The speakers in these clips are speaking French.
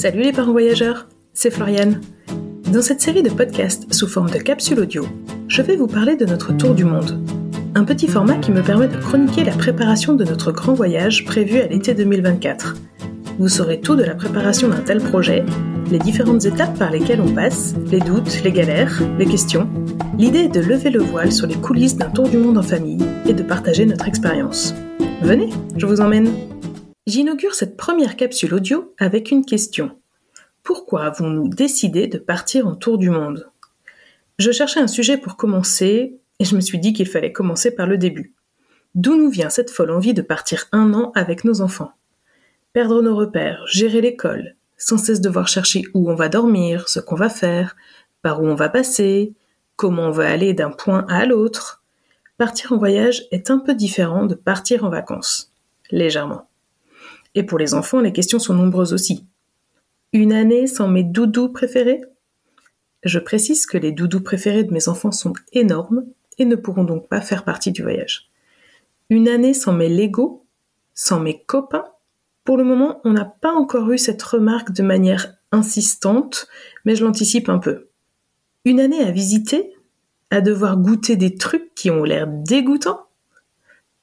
Salut les parents voyageurs, c'est Floriane. Dans cette série de podcasts sous forme de capsule audio, je vais vous parler de notre tour du monde. Un petit format qui me permet de chroniquer la préparation de notre grand voyage prévu à l'été 2024. Vous saurez tout de la préparation d'un tel projet, les différentes étapes par lesquelles on passe, les doutes, les galères, les questions. L'idée est de lever le voile sur les coulisses d'un tour du monde en famille et de partager notre expérience. Venez, je vous emmène. J'inaugure cette première capsule audio avec une question. Pourquoi avons-nous décidé de partir en tour du monde? Je cherchais un sujet pour commencer et je me suis dit qu'il fallait commencer par le début. D'où nous vient cette folle envie de partir un an avec nos enfants? Perdre nos repères, gérer l'école, sans cesse devoir chercher où on va dormir, ce qu'on va faire, par où on va passer, comment on va aller d'un point à l'autre. Partir en voyage est un peu différent de partir en vacances, légèrement. Et pour les enfants, les questions sont nombreuses aussi. Une année sans mes doudous préférés? Je précise que les doudous préférés de mes enfants sont énormes et ne pourront donc pas faire partie du voyage. Une année sans mes Legos Sans mes copains? Pour le moment, on n'a pas encore eu cette remarque de manière insistante, mais je l'anticipe un peu. Une année à visiter? À devoir goûter des trucs qui ont l'air dégoûtants?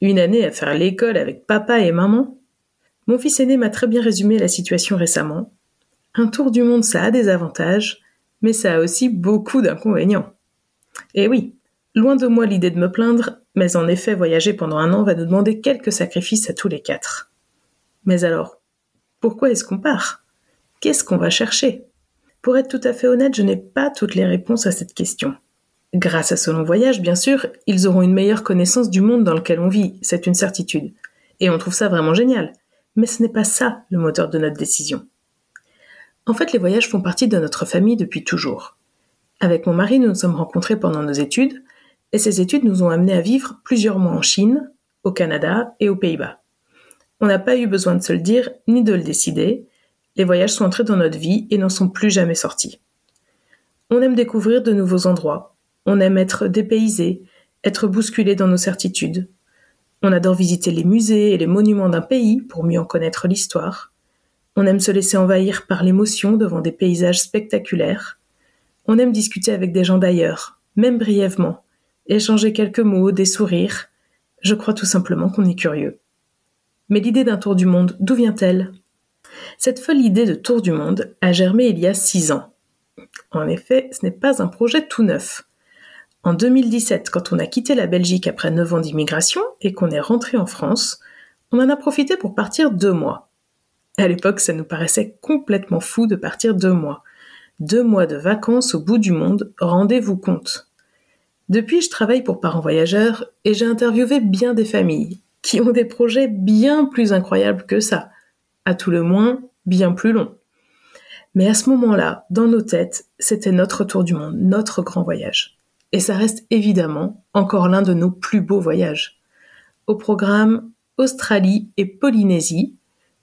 Une année à faire l'école avec papa et maman? Mon fils aîné m'a très bien résumé la situation récemment. Un tour du monde, ça a des avantages, mais ça a aussi beaucoup d'inconvénients. Et oui, loin de moi l'idée de me plaindre, mais en effet, voyager pendant un an va nous demander quelques sacrifices à tous les quatre. Mais alors, pourquoi est-ce qu'on part? Qu'est-ce qu'on va chercher? Pour être tout à fait honnête, je n'ai pas toutes les réponses à cette question. Grâce à ce long voyage, bien sûr, ils auront une meilleure connaissance du monde dans lequel on vit, c'est une certitude. Et on trouve ça vraiment génial mais ce n'est pas ça le moteur de notre décision. En fait, les voyages font partie de notre famille depuis toujours. Avec mon mari, nous nous sommes rencontrés pendant nos études, et ces études nous ont amenés à vivre plusieurs mois en Chine, au Canada et aux Pays-Bas. On n'a pas eu besoin de se le dire ni de le décider, les voyages sont entrés dans notre vie et n'en sont plus jamais sortis. On aime découvrir de nouveaux endroits, on aime être dépaysé, être bousculé dans nos certitudes, on adore visiter les musées et les monuments d'un pays pour mieux en connaître l'histoire. On aime se laisser envahir par l'émotion devant des paysages spectaculaires. On aime discuter avec des gens d'ailleurs, même brièvement, échanger quelques mots, des sourires. Je crois tout simplement qu'on est curieux. Mais l'idée d'un tour du monde, d'où vient-elle? Cette folle idée de tour du monde a germé il y a six ans. En effet, ce n'est pas un projet tout neuf. En 2017, quand on a quitté la Belgique après 9 ans d'immigration et qu'on est rentré en France, on en a profité pour partir deux mois. À l'époque, ça nous paraissait complètement fou de partir deux mois. Deux mois de vacances au bout du monde, rendez-vous compte. Depuis, je travaille pour Parents Voyageurs et j'ai interviewé bien des familles qui ont des projets bien plus incroyables que ça. À tout le moins, bien plus longs. Mais à ce moment-là, dans nos têtes, c'était notre tour du monde, notre grand voyage. Et ça reste évidemment encore l'un de nos plus beaux voyages. Au programme, Australie et Polynésie,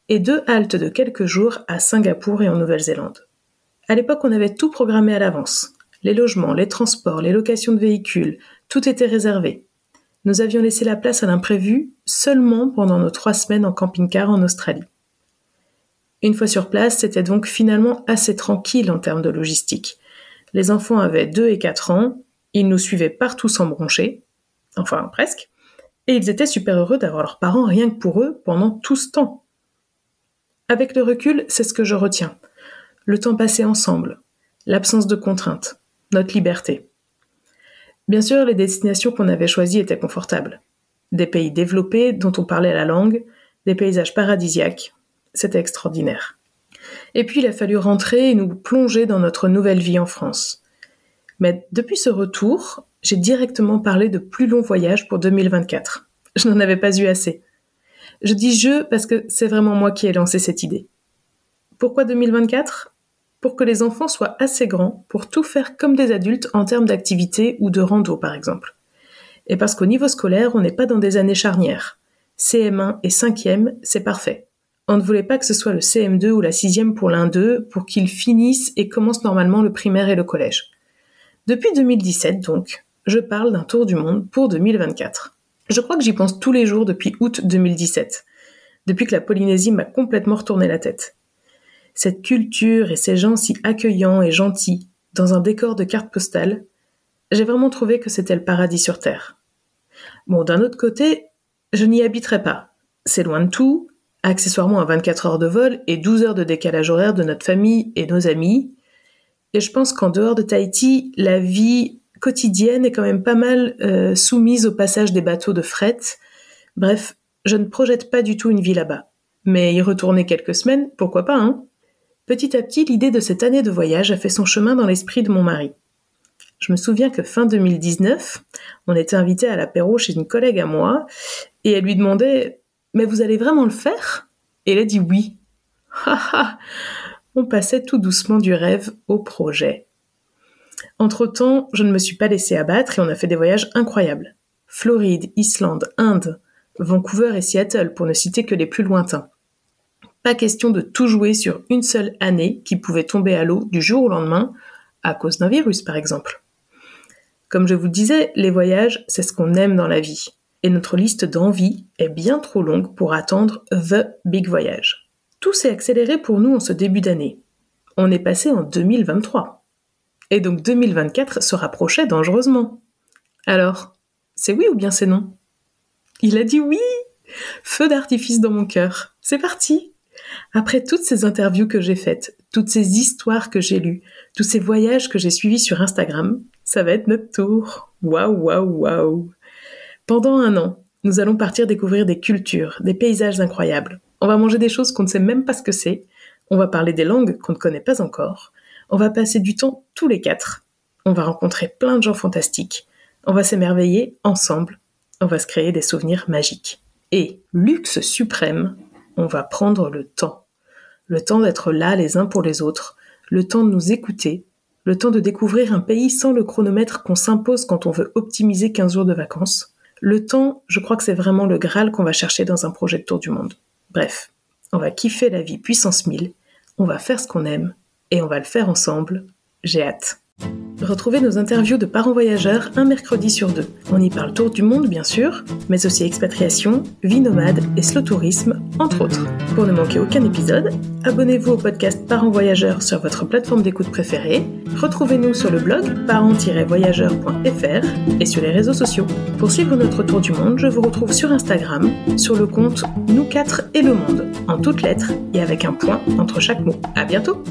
et deux haltes de quelques jours à Singapour et en Nouvelle-Zélande. À l'époque, on avait tout programmé à l'avance. Les logements, les transports, les locations de véhicules, tout était réservé. Nous avions laissé la place à l'imprévu seulement pendant nos trois semaines en camping-car en Australie. Une fois sur place, c'était donc finalement assez tranquille en termes de logistique. Les enfants avaient 2 et 4 ans, ils nous suivaient partout sans broncher, enfin presque, et ils étaient super heureux d'avoir leurs parents rien que pour eux pendant tout ce temps. Avec le recul, c'est ce que je retiens. Le temps passé ensemble, l'absence de contraintes, notre liberté. Bien sûr, les destinations qu'on avait choisies étaient confortables. Des pays développés dont on parlait la langue, des paysages paradisiaques. C'était extraordinaire. Et puis il a fallu rentrer et nous plonger dans notre nouvelle vie en France. Mais depuis ce retour, j'ai directement parlé de plus longs voyages pour 2024. Je n'en avais pas eu assez. Je dis je parce que c'est vraiment moi qui ai lancé cette idée. Pourquoi 2024 Pour que les enfants soient assez grands pour tout faire comme des adultes en termes d'activité ou de rando par exemple. Et parce qu'au niveau scolaire, on n'est pas dans des années charnières. CM1 et 5e, c'est parfait. On ne voulait pas que ce soit le CM2 ou la 6e pour l'un d'eux pour qu'ils finissent et commencent normalement le primaire et le collège. Depuis 2017 donc, je parle d'un tour du monde pour 2024. Je crois que j'y pense tous les jours depuis août 2017, depuis que la Polynésie m'a complètement retourné la tête. cette culture et ces gens si accueillants et gentils dans un décor de carte postale, j'ai vraiment trouvé que c'était le paradis sur Terre. Bon, d'un autre côté, je n'y habiterai pas. C'est loin de tout, accessoirement à 24 heures de vol et 12 heures de décalage horaire de notre famille et nos amis. Et je pense qu'en dehors de Tahiti, la vie quotidienne est quand même pas mal euh, soumise au passage des bateaux de fret. Bref, je ne projette pas du tout une vie là-bas. Mais y retourner quelques semaines, pourquoi pas, hein? Petit à petit, l'idée de cette année de voyage a fait son chemin dans l'esprit de mon mari. Je me souviens que fin 2019, on était invité à l'apéro chez une collègue à moi, et elle lui demandait Mais vous allez vraiment le faire? Et elle a dit oui. On passait tout doucement du rêve au projet. Entre-temps, je ne me suis pas laissé abattre et on a fait des voyages incroyables. Floride, Islande, Inde, Vancouver et Seattle, pour ne citer que les plus lointains. Pas question de tout jouer sur une seule année qui pouvait tomber à l'eau du jour au lendemain, à cause d'un virus par exemple. Comme je vous disais, les voyages, c'est ce qu'on aime dans la vie. Et notre liste d'envies est bien trop longue pour attendre The Big Voyage. Tout s'est accéléré pour nous en ce début d'année. On est passé en 2023. Et donc 2024 se rapprochait dangereusement. Alors, c'est oui ou bien c'est non? Il a dit oui Feu d'artifice dans mon cœur. C'est parti après toutes ces interviews que j'ai faites, toutes ces histoires que j'ai lues, tous ces voyages que j'ai suivis sur Instagram, ça va être notre tour. Waouh, waouh, waouh. Pendant un an, nous allons partir découvrir des cultures, des paysages incroyables. On va manger des choses qu'on ne sait même pas ce que c'est. On va parler des langues qu'on ne connaît pas encore. On va passer du temps tous les quatre. On va rencontrer plein de gens fantastiques. On va s'émerveiller ensemble. On va se créer des souvenirs magiques. Et, luxe suprême, on va prendre le temps. Le temps d'être là les uns pour les autres, le temps de nous écouter, le temps de découvrir un pays sans le chronomètre qu'on s'impose quand on veut optimiser 15 jours de vacances. Le temps, je crois que c'est vraiment le Graal qu'on va chercher dans un projet de tour du monde. Bref, on va kiffer la vie puissance 1000, on va faire ce qu'on aime, et on va le faire ensemble. J'ai hâte. Retrouvez nos interviews de parents voyageurs un mercredi sur deux. On y parle tour du monde, bien sûr, mais aussi expatriation, vie nomade et slow tourisme, entre autres. Pour ne manquer aucun épisode, abonnez-vous au podcast Parents voyageurs sur votre plateforme d'écoute préférée. Retrouvez-nous sur le blog parents-voyageurs.fr et sur les réseaux sociaux. Pour suivre notre tour du monde, je vous retrouve sur Instagram, sur le compte Nous 4 et le monde, en toutes lettres et avec un point entre chaque mot. À bientôt!